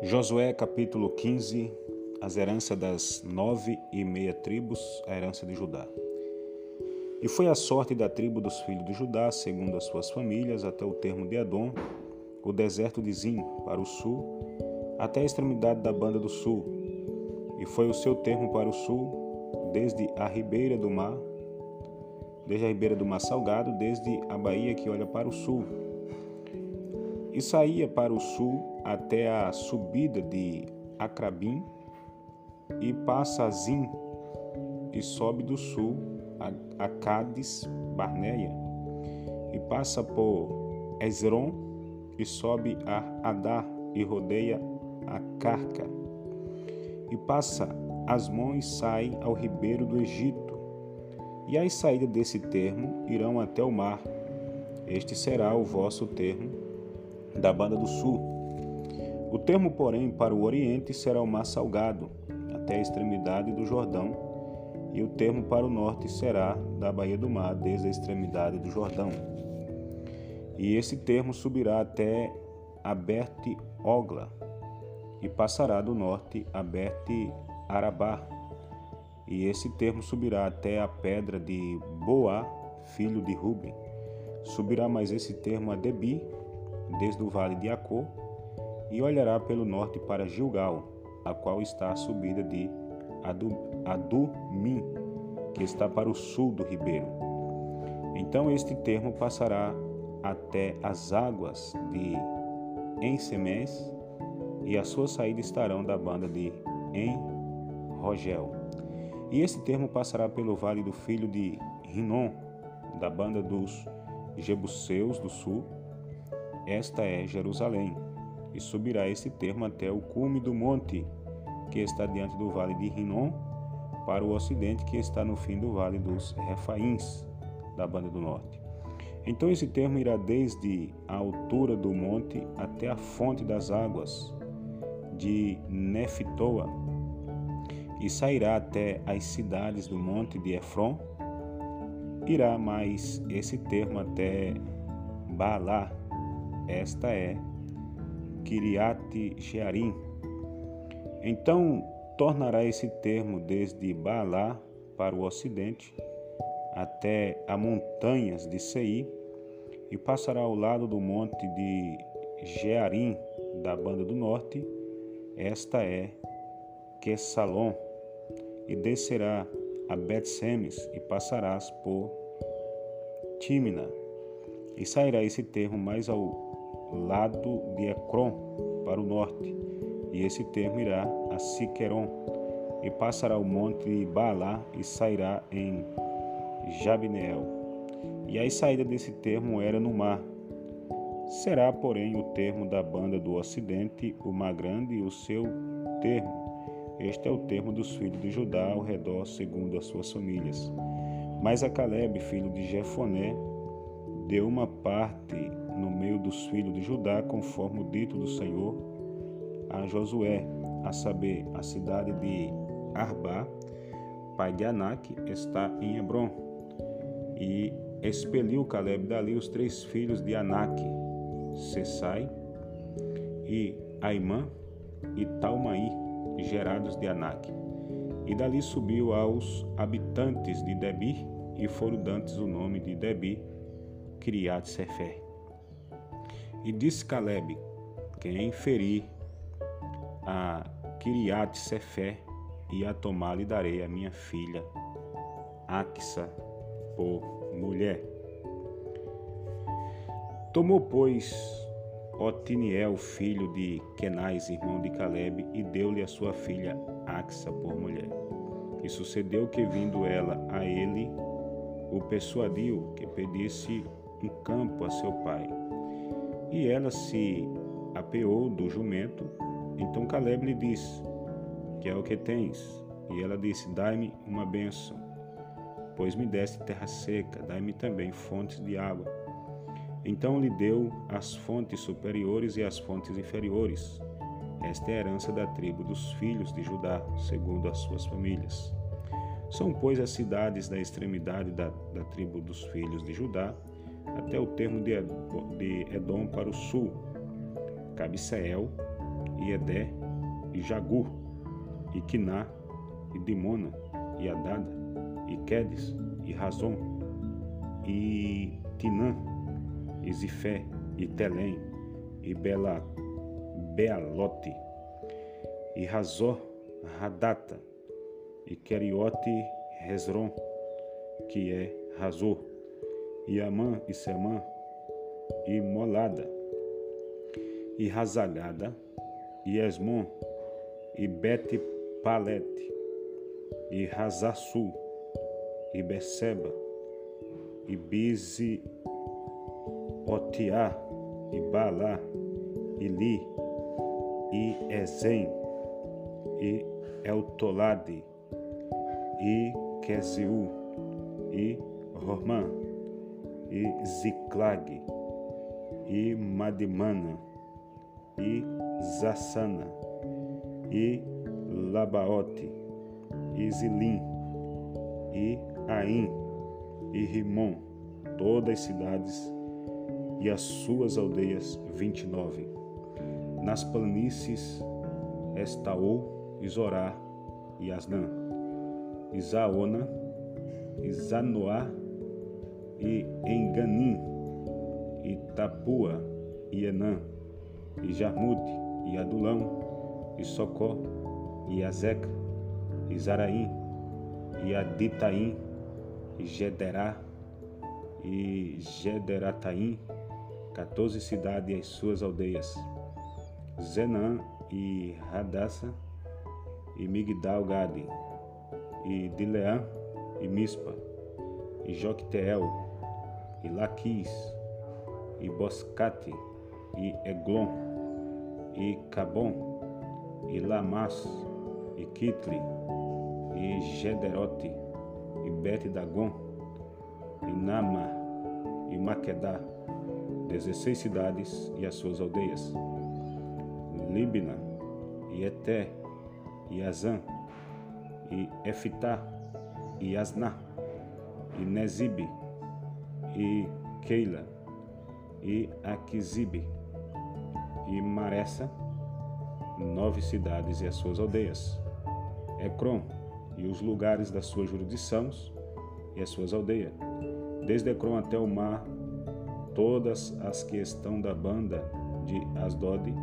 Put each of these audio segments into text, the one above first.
Josué capítulo 15, as heranças das nove e meia tribos, a herança de Judá. E foi a sorte da tribo dos filhos de Judá, segundo as suas famílias, até o termo de Adom, o deserto de Zim, para o sul, até a extremidade da banda do sul. E foi o seu termo para o sul, desde a ribeira do mar, desde a ribeira do mar salgado, desde a baía que olha para o sul, e saía para o sul até a subida de Acrabim e passa a Zim e sobe do sul a Cádiz Barneia e passa por Ezron e sobe a Adar e rodeia a Carca e passa Asmon e sai ao ribeiro do Egito e as saídas desse termo irão até o mar. Este será o vosso termo da banda do sul. O termo, porém, para o oriente será o mar salgado, até a extremidade do Jordão, e o termo para o norte será da baía do mar, desde a extremidade do Jordão. E esse termo subirá até Aberte Ogla, e passará do norte a Berte Arabá, e esse termo subirá até a pedra de Boá, filho de Ruben. Subirá mais esse termo a Debi, desde o vale de Acô, e olhará pelo norte para Gilgal, a qual está a subida de Adumim, que está para o sul do ribeiro. Então este termo passará até as águas de Ensemés, e a sua saída estarão da banda de En-Rogel. E esse termo passará pelo vale do filho de Rinom, da banda dos Jebuseus do sul, esta é Jerusalém, e subirá esse termo até o cume do monte, que está diante do vale de Rinom, para o ocidente, que está no fim do vale dos Refaíns, da banda do norte. Então esse termo irá desde a altura do monte até a fonte das águas de Nefitoa, e sairá até as cidades do monte de Efron. Irá mais esse termo até Baalá, esta é Kiriat Jearim. Então tornará esse termo desde Baalá para o ocidente até as montanhas de Sei e passará ao lado do monte de Jearim da banda do norte. Esta é Quessalon e descerá a Bet-Semes e passarás por Tímina. E sairá esse termo mais ao lado de Ecrom, para o norte, e esse termo irá a Siqueron, e passará o monte de Baalá e sairá em Jabneel. E a saída desse termo era no mar. Será, porém, o termo da banda do ocidente, o mar grande, o seu termo. Este é o termo dos filhos de Judá ao redor, segundo as suas famílias. Mas a Caleb, filho de Jefoné, deu uma parte no meio dos filhos de Judá, conforme o dito do Senhor a Josué, a saber, a cidade de Arba, pai de Anak, está em Hebron. E expeliu Caleb dali os três filhos de Anak, Sessai e Aimã e Talmaí, gerados de Anak. E dali subiu aos habitantes de Debi, e foram dantes o nome de Debi, Criat Sefer. E disse Caleb: Quem ferir a Kiriat Sefé e a tomar lhe darei a minha filha, Axa, por mulher. Tomou, pois, Otiniel, filho de Kenais, irmão de Caleb, e deu-lhe a sua filha Axa por mulher. E sucedeu que, vindo ela a ele, o persuadiu que pedisse um campo a seu pai. E ela se apeou do jumento. Então Caleb lhe disse: Que é o que tens? E ela disse: Dai-me uma bênção, pois me deste terra seca, dai-me também fontes de água. Então lhe deu as fontes superiores e as fontes inferiores. Esta é a herança da tribo dos filhos de Judá, segundo as suas famílias. São, pois, as cidades da extremidade da, da tribo dos filhos de Judá, até o termo de Edom para o sul, Cabseel e Edé, e Jagur, e Quiná, e Dimona, e Adada, e Quedes, e Razon, e Tinã, e Zifé, e Telém, e Bela, Bealote, e Razor, Radata, e Keriote, Hezron, que é Razor, e Amã e Semã, e Molada, e Razagada, e Esmon, e Bet Palete, e Razassu, e Beceba, e Bizi Otiá, e Balá, e Li, e Ezen, e Eltolade, e Queziú, e Romã, e Ziclag, e Madimana, e Zassana, e Labaote, e Zilim, e Aim, e Rimon, todas as cidades e as suas aldeias, vinte e nove. Nas planícies, Estaou, Zorá e Asnã, Isaona, Isanoá e Enganim, e Tapua e Enã, e Jarmute e Adulão, e Socó e Azeca, e Zaraim, e Aditaim, e Gederá, e Gederataim, 14 cidades e as suas aldeias, Zenã e Radassa, e Migdal Gade, e Dileã e Mispa, e Jocteel, e Laquis, e Boscate, e Eglon, e Cabon, e Lamas, e Kitli, e Gederote, e Bet-Dagon, e Nama, e Maquedá, dezesseis cidades e as suas aldeias, Libna, e Eté, e Azã, e Efitá, e Asná, e Nezibe, e Keila, e Aquizibe, e Maressa, nove cidades e as suas aldeias, Ecrom e os lugares das suas jurisdições e as suas aldeias, desde Ecrom até o mar, todas as que estão da banda de Asdod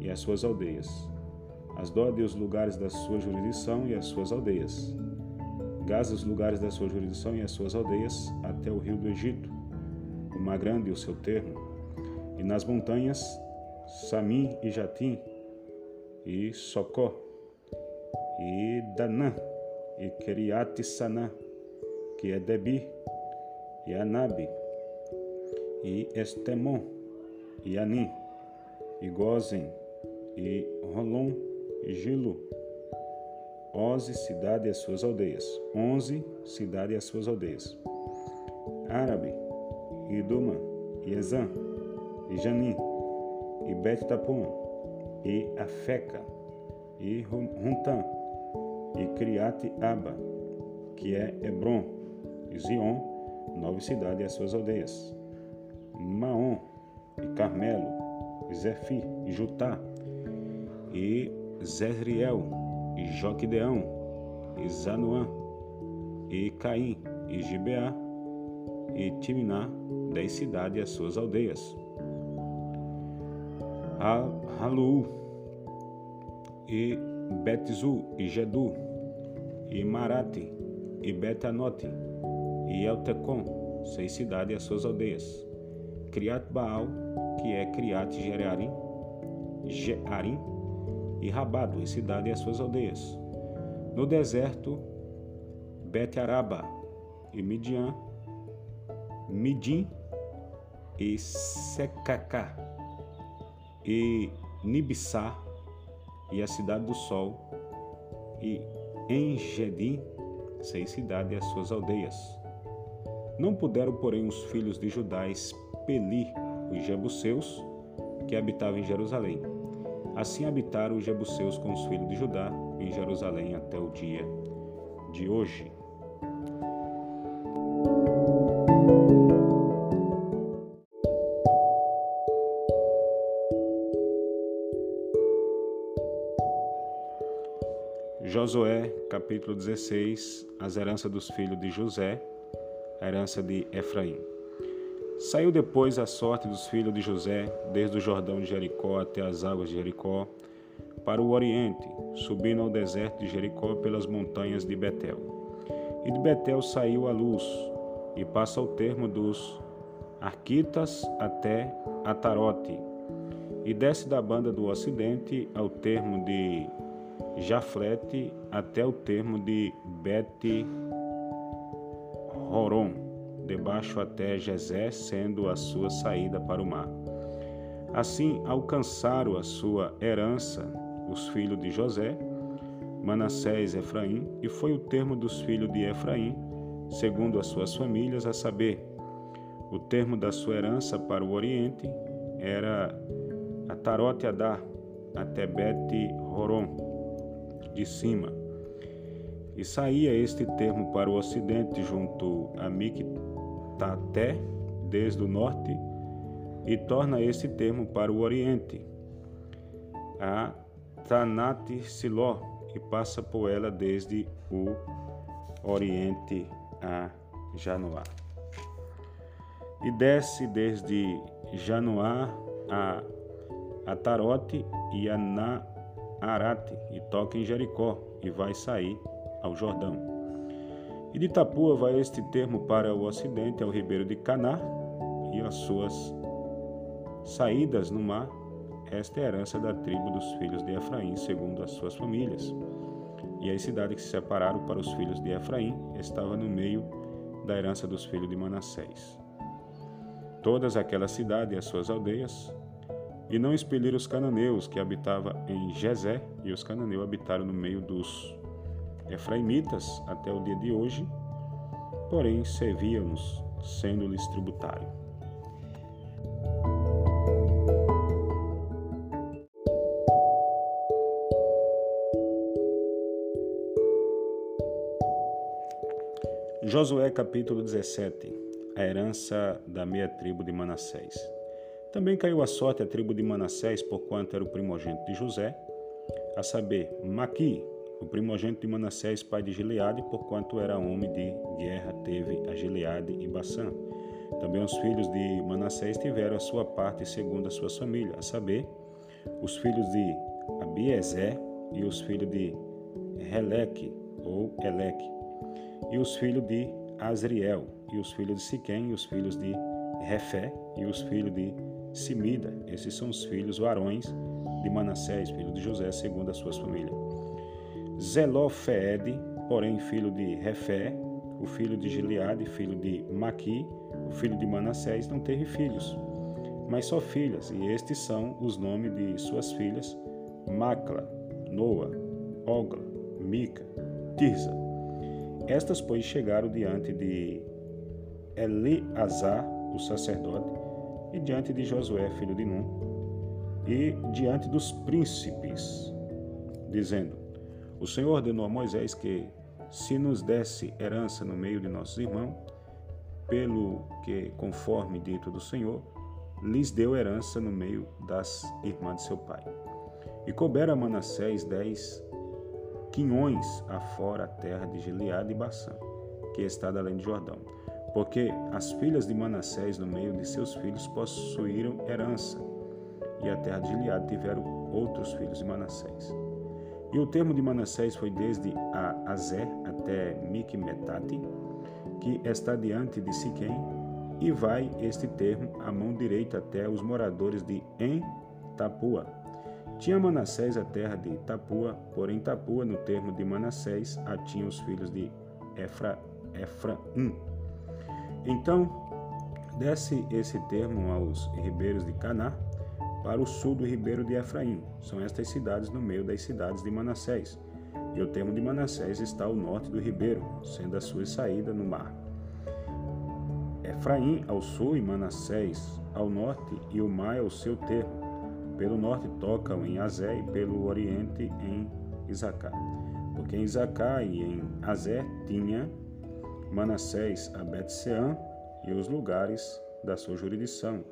e as suas aldeias, Asdod e os lugares da sua jurisdição e as suas aldeias, Gaza os lugares da sua jurisdição e as suas aldeias, até o rio do Egito, o mar grande e o seu termo, e nas montanhas, Samim e Jatim, e Socó, e Danã, e Keriat Sanã, que é Debi, e Anabi, e Estemon, e Anim, e Gozen, e Rolom, e Gilo, onze cidade e as suas aldeias, onze cidade e as suas aldeias, Árabe, e Duma, e Janim, e Bet Tapum, e Afeca, e Runtan, e Criate Aba, que é Hebron, e Zion, nove cidades e as suas aldeias, Maom, e Carmelo, e Zefi, e Jutá, e Zezriel, e Joquideão, e Zanuã, e Caim, e Gibeá, e Timná, dez cidades e as suas aldeias. Halu, e Betzu, e Gedu, e Marate, e Betanote, e Eltecon, seis cidades e as suas aldeias. Criat Baal, que é Criat Jearim, Jearim, e Rabado, e cidade e as suas aldeias. No deserto, Bet-Araba, e Midian, Midim, e Secacá, e Nibissá, e a cidade do sol, e Engedim, seis cidades e as suas aldeias. Não puderam, porém, os filhos de Judá expelir os jebuseus que habitavam em Jerusalém. Assim habitaram os jebuseus com os filhos de Judá em Jerusalém até o dia de hoje. Josué, capítulo 16, as heranças dos filhos de José, a herança de Efraim. Saiu depois a sorte dos filhos de José, desde o Jordão de Jericó até as águas de Jericó, para o oriente, subindo ao deserto de Jericó pelas montanhas de Betel. E de Betel saiu a luz, e passa ao termo dos Arquitas até Atarote, e desce da banda do ocidente ao termo de Jaflete até o termo de Bet Horon, debaixo até Jezé, sendo a sua saída para o mar. Assim alcançaram a sua herança os filhos de José, Manassés e Efraim, e foi o termo dos filhos de Efraim, segundo as suas famílias, a saber, o termo da sua herança para o oriente era Atarote Adar, até Bet Horon, de cima. E saía este termo para o ocidente junto a Mictaté, desde o norte, e torna este termo para o oriente, a Tanat Siló, e passa por ela desde o oriente a Janoá. E desce desde Janoá a Atarote e a Na Arate e toca em Jericó e vai sair ao Jordão. E de Tapua vai este termo para o ocidente, ao ribeiro de Caná e as suas saídas no mar. Esta é a herança da tribo dos filhos de Efraim, segundo as suas famílias. E as cidades que se separaram para os filhos de Efraim estava no meio da herança dos filhos de Manassés. Todas aquelas cidades e as suas aldeias e não expeliram os cananeus que habitavam em Jezé, e os cananeus habitaram no meio dos efraimitas até o dia de hoje, porém serviam-nos, sendo-lhes tributário. Josué capítulo 17 A herança da meia tribo de Manassés. Também caiu a sorte à tribo de Manassés, porquanto era o primogênito de José, a saber, Maqui, o primogênito de Manassés, pai de Gileade, porquanto era homem de guerra, teve a Gileade e Bassã. Também os filhos de Manassés tiveram a sua parte segundo a sua família, a saber, os filhos de Abiezer e os filhos de Heleque, ou Eleque, e os filhos de Azriel, e os filhos de Siquém, e os filhos de Refé, e os filhos de Simida. Esses são os filhos varões de Manassés, filho de José, segundo as suas famílias. Zelofeede, porém filho de Refé, o filho de Gileade, filho de Maqui, o filho de Manassés, não teve filhos, mas só filhas, e estes são os nomes de suas filhas: Macla, Noa, Ogla, Mica, Tirza. Estas, pois, chegaram diante de Eleazar, o sacerdote, e diante de Josué, filho de Nun, e diante dos príncipes, dizendo: O Senhor ordenou a Moisés que, se nos desse herança no meio de nossos irmãos, pelo que, conforme dito do Senhor, lhes deu herança no meio das irmãs de seu pai. E coubera Manassés dez quinhões afora a terra de Gileade e Bassã, que está além de Jordão porque as filhas de Manassés, no meio de seus filhos, possuíram herança, e a terra de Gileade tiveram outros filhos de Manassés. E o termo de Manassés foi desde a Azé até Miqumetate, que está diante de Siquém, e vai este termo à mão direita até os moradores de En Tapua. Tinha Manassés a terra de Tapua, porém Tapua, no termo de Manassés, a tinha os filhos de Efra, Efraim. Então, desce esse termo aos ribeiros de Caná, para o sul do ribeiro de Efraim. São estas cidades no meio das cidades de Manassés. E o termo de Manassés está ao norte do ribeiro, sendo a sua saída no mar. Efraim ao sul e Manassés ao norte, e o mar é o seu termo. Pelo norte tocam em Azé e pelo oriente em Isacar. Porque em Isacar e em Azé tinha Manassés a Betseã e os lugares da sua jurisdição,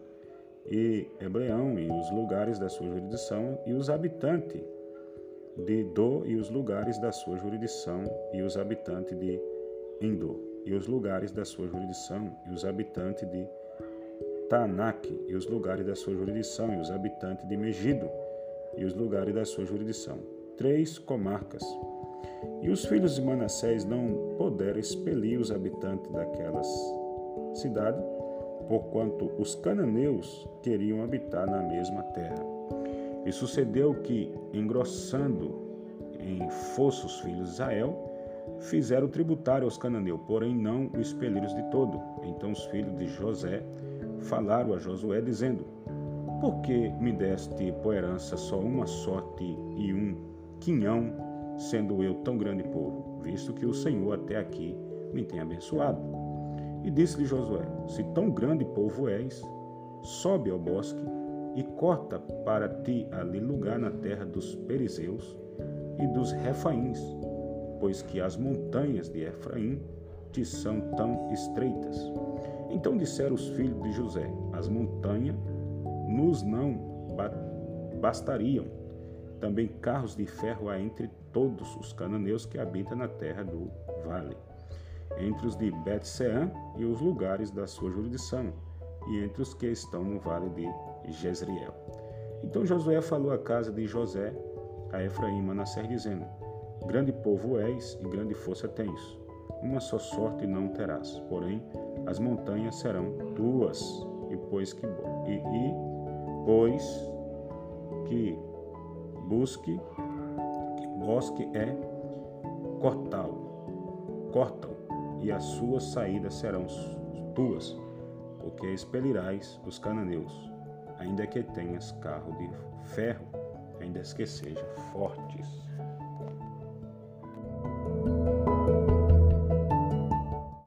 e Hebreão e os lugares da sua jurisdição, e os habitantes de Do e os lugares da sua jurisdição e os habitantes de Endor e os lugares da sua jurisdição e os habitantes de Tanak e os lugares da sua jurisdição e os habitantes de Megido e os lugares da sua jurisdição. Três comarcas. E os filhos de Manassés não puderam expelir os habitantes daquelas cidades, porquanto os cananeus queriam habitar na mesma terra. E sucedeu que, engrossando em fosso os filhos de Israel, fizeram tributário aos cananeus, porém não o expeliram de todo. Então os filhos de José falaram a Josué, dizendo: Por que me deste por herança só uma sorte e um quinhão, sendo eu tão grande povo, visto que o Senhor até aqui me tem abençoado? E disse-lhe Josué: Se tão grande povo és, sobe ao bosque e corta para ti ali lugar na terra dos Perizeus e dos Refaíns, pois que as montanhas de Efraim te são tão estreitas. Então disseram os filhos de José: As montanhas nos não bastariam. Também carros de ferro há entre todos os cananeus que habitam na terra do vale, entre os de Bet-Sean e os lugares da sua jurisdição, e entre os que estão no vale de Jezreel. Então Josué falou à casa de José, a Efraim Manassés, dizendo: Grande povo és e grande força tens. Uma só sorte não terás, porém as montanhas serão tuas, e pois que e, e pois que busque que bosque é cortá-lo, corta-o, e as suas saídas serão tuas, porque expelirás os cananeus ainda que tenhas carro de ferro, ainda que sejam fortes.